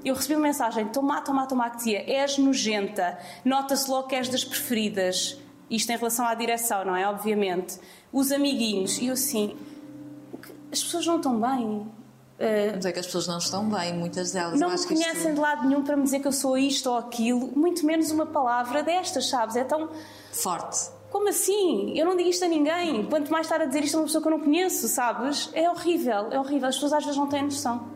eu recebi uma mensagem: Tomá, Tomá, Tomá, que dizia: És nojenta, nota-se logo que és das preferidas. Isto em relação à direção, não é? Obviamente. Os amiguinhos. E eu assim: as pessoas não estão bem. Eh, Mas é que as pessoas não estão bem, muitas delas. não me que isto- conhecem de lado nenhum para me dizer que eu sou isto ou aquilo, muito menos uma palavra destas, sabes? É tão. Forte. Como assim? Eu não digo isto a ninguém. Quanto mais estar a dizer isto a uma pessoa que eu não conheço, sabes? É horrível, é horrível. As pessoas às vezes não têm noção.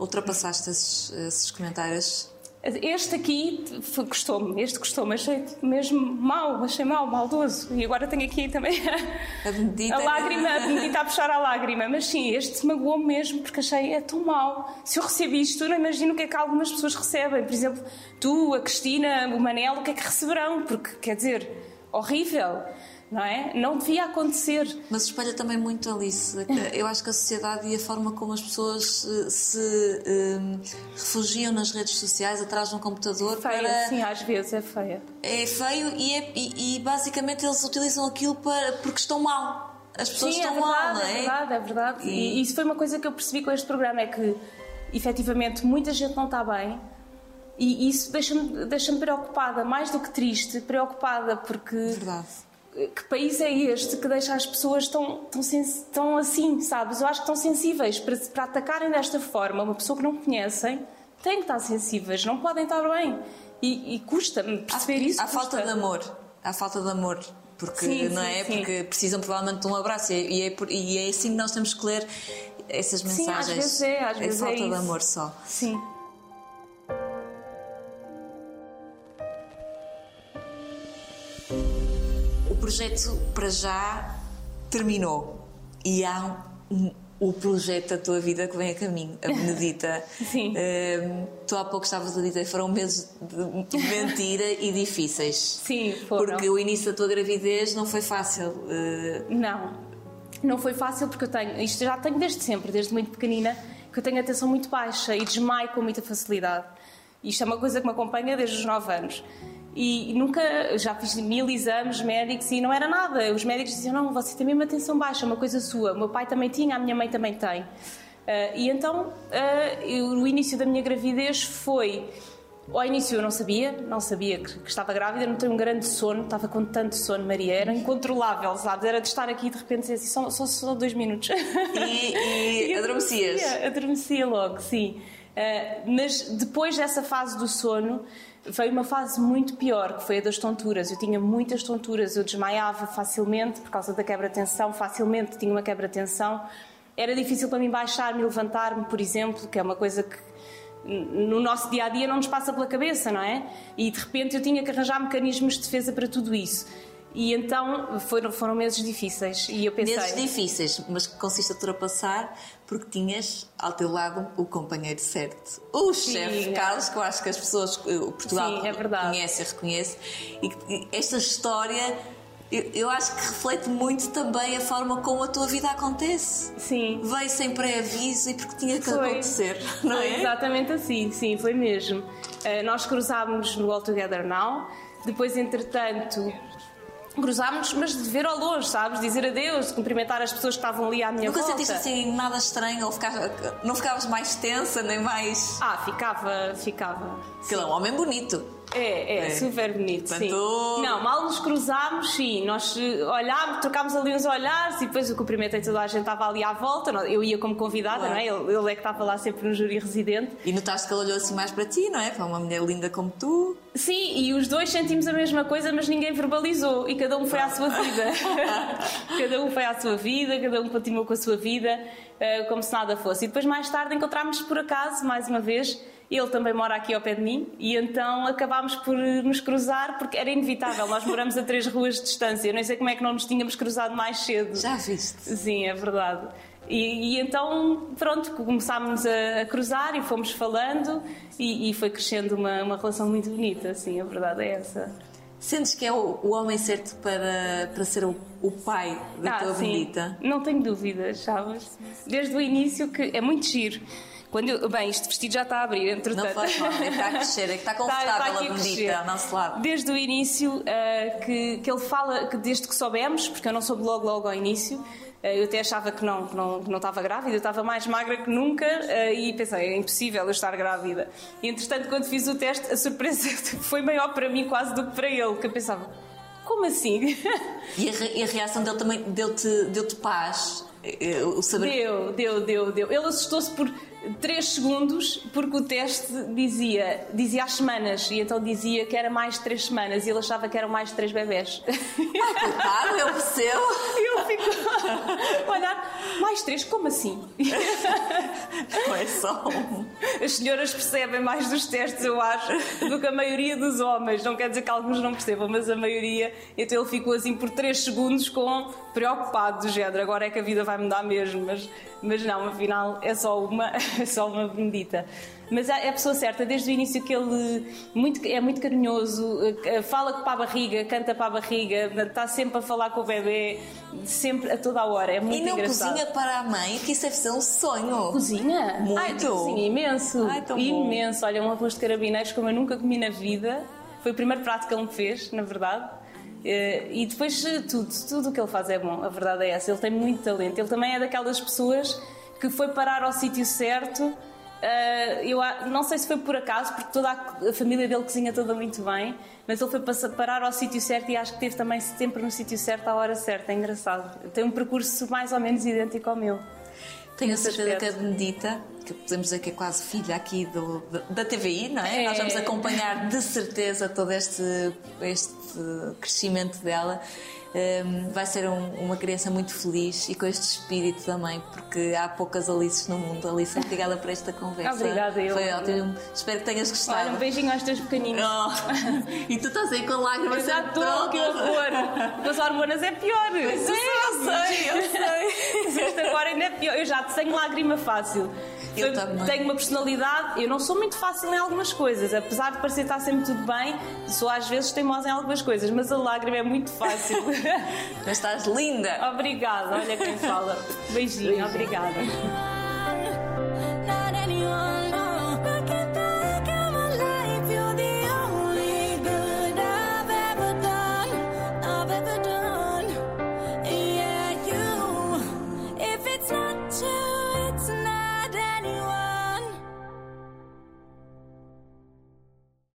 Ultrapassaste esses, esses comentários. Este aqui gostou-me, este gostou-me, achei mesmo mau, achei mau, maldoso. E agora tenho aqui também A Benedita. a lágrima, a Benedita a puxar a lágrima. Mas sim, este magoou-me mesmo porque achei é tão mau. Se eu recebo isto, não imagino o que é que algumas pessoas recebem. Por exemplo, tu, a Cristina, o Manel, o que é que receberão? Porque, quer dizer, horrível, não é? Não devia acontecer. Mas espelha também muito Alice. Eu acho que a sociedade e a forma como as pessoas eh, se eh, refugiam nas redes sociais atrás de um computador Feia, para. sim, às vezes é feia. É feio e, é- e- e basicamente eles utilizam aquilo para, porque estão mal. As pessoas Sim, é estão verdade, mal, não é é? verdade, é verdade. E- E isso foi uma coisa que eu percebi com este programa, é que efetivamente muita gente não está bem e isso deixa-me deixa preocupada, mais do que triste, preocupada porque Verdade. Que país é este que deixa as pessoas tão, tão, tão assim, sabes? Eu acho que estão sensíveis para, para atacarem desta forma uma pessoa que não conhecem, têm que estar sensíveis, não podem estar bem. E, e custa-me perceber isso. Há falta custa. de amor. Há falta de amor. Porque, Sim, não sim, é? sim. Porque precisam provavelmente de um abraço. E, e é, por- e é assim que nós temos que ler essas Sim, mensagens. às vezes é, às vezes é falta de isso. amor só. Sim. Projeto, para já, terminou. E há um- o projeto da tua vida que vem a caminho, a Benedita. Sim. Ehm, tu há pouco estavas a dizer foram meses de mentira e difíceis. Sim, foram. Porque o início da tua gravidez não foi fácil. eh, Não, não foi fácil porque eu tenho, isto já tenho desde sempre, desde muito pequenina, que eu tenho a atenção muito baixa e desmaio com muita facilidade. Isto é uma coisa que me acompanha desde os 9 anos. E nunca, já fiz mil exames médicos e não era nada. Os médicos diziam: não, você tem mesmo a tensão baixa, é uma coisa sua. O meu pai também tinha, a minha mãe também tem. Ah, e então, ah, eu- o início da minha gravidez foi. Ao início eu não sabia, não sabia que, que estava grávida, não tenho um grande sono, estava com tanto sono, Maria, era incontrolável, sabes? Era de estar aqui e de repente dizer assim, só, só, só dois minutos. E, e adormecias. Adormecia, adormecia logo, sim. Ah, mas depois dessa fase do sono, veio uma fase muito pior, que foi a das tonturas. Eu tinha muitas tonturas, eu desmaiava facilmente por causa da quebra-tensão, facilmente tinha uma quebra-tensão. Era difícil para mim baixar-me levantar-me, por exemplo, que é uma coisa que no nosso dia a dia não nos passa pela cabeça, não é? E de repente eu tinha que arranjar mecanismos de defesa para tudo isso. E então foram, foram meses difíceis. E eu pensei. Meses difíceis, mas que consiste a ultrapassar porque tinhas ao teu lado o companheiro certo. O chefe Carlos, que eu acho que as pessoas, eh, o Portugal Sim, é conhece e reconhece. E esta história, eu, eu acho que reflete muito também a forma como a tua vida acontece. Sim. Veio sem pré-aviso e porque tinha que Foi. acontecer, não Foi é? Exatamente assim, sim, foi mesmo. Eh, nós cruzámos no All Together Now, depois, entretanto, cruzámos, mas de ver ao longe, sabes? Dizer adeus, de cumprimentar as pessoas que estavam ali à minha Nunca volta. sentiste assim nada estranho ou ficava- não ficavas mais tensa nem mais. Ah, ficava, ficava. Ele é um homem bonito. É, é, É. super bonito, sim. Portanto- Não, mal nos cruzámos, sim. Nós eh, olhámos, trocámos ali uns olhares e depois eu cumprimentei toda a gente, estava ali à volta. Eu ia como convidada, Claro. não é? Ele, ele é que estava lá sempre no júri residente. E notaste que ele olhou assim mais para ti, não é? Para uma mulher linda como tu. Sim, e os dois sentimos a mesma coisa, mas ninguém verbalizou e cada um foi à sua vida. cada um foi à sua vida, cada um continuou com a sua vida, eh, como se nada fosse. E depois, mais tarde, encontramos-nos por acaso, mais uma vez. Ele também mora aqui ao pé de mim e então acabámos por eh, nos cruzar porque era inevitável. Nós moramos a três ruas de distância. Eu nem sei como é que não nos tínhamos cruzado mais cedo. Já viste? Sim, é verdade. E, e então, pronto, começámos a, a cruzar e fomos falando e, e foi crescendo uma, uma relação muito bonita, sim, a verdade é essa. Sentes que é o, o homem certo para, para ser o, o pai da tua Ah, sim, bonita? não tenho dúvidas, sabes? Desde o início que é muito giro. Quando eu, bem, este vestido já está a abrir, Não entretanto. faz mal, é que está a crescer, é que está Está- confortável está a aqui bonita ao nosso lado. Desde o início ah, que, que ele fala, que desde que soubemos, porque eu não soube logo logo ao início, ah, eu até achava que não, que não, que não estava grávida, eu estava mais magra que nunca ah, e pensei, é impossível eu estar grávida. E entretanto, quando fiz o teste, a surpresa foi maior para mim quase do que para ele, que eu pensava, como assim? E a, re- e a reação dele também deu-te deu paz? Eh, O saber. Deu, deu, deu, deu. Ele assustou-se por 3 segundos porque o teste dizia, dizia as semanas e então dizia que era mais 3 semanas e ele achava que eram mais 3 bebés. Claro, eu percebo. E ele ficou a olhar, mais 3, como assim? Não é só um. As senhoras percebem mais dos testes, eu acho, do que a maioria dos homens. Não quer dizer que alguns não percebam, mas a maioria. Então ele ficou assim por 3 segundos com preocupado do género. Agora é que a vida vai mudar mesmo, mas, mas não, afinal é só uma, só uma bendita. Mas é a pessoa certa, desde o início que ele muito, é muito carinhoso, eh, fala para a barriga, canta para a barriga, está sempre a falar com o bebê, sempre, a toda a hora. É muito E não engraçado. cozinha para a mãe, que isso deve ser um sonho. Cozinha? Muito. Ai, cozinha imenso. Ai, tão bom. imenso. Olha, um arroz de carabineiros como eu nunca comi na vida. Foi o primeiro prato que ele me fez, na verdade. Eh, E depois eh, tudo, tudo o que ele faz é bom, a verdade é essa. Ele tem muito talento. Ele também é daquelas pessoas que foi parar ao sítio certo. Eh, eu não sei se foi por acaso, porque toda a, família dele cozinha toda muito bem, mas ele foi parar ao sítio certo e acho que esteve também sempre no sítio certo à hora certa. É engraçado. Tem um percurso mais ou menos idêntico ao meu. Tenho a certeza que a. Benedita, que podemos dizer que é quase filha aqui do, da- da TVI, não é? É. Nós vamos acompanhar de certeza todo este, este crescimento dela. Hum, vai ser um- uma criança muito feliz e com este espírito também, porque há poucas Alices no mundo. Alice, obrigada por esta conversa. Obrigada, eu. Foi ótimo. Espero que tenhas gostado. Olha, um beijinho aos teus pequeninos. Oh, e tu estás aí com lágrimas Eu já estou, que horror! Com as hormonas é pior! Pois é, eu sei, eu sei. Isto agora ainda é pior. Eu já tenho lágrima fácil. Eu também. Tenho uma personalidade, eu não sou muito fácil em algumas coisas, apesar de parecer estar sempre tudo bem, sou às vezes teimosa em algumas coisas, mas a lágrima é muito fácil. Mas estás linda. Obrigada, olha quem fala. Beijinho, Beijinho. obrigada.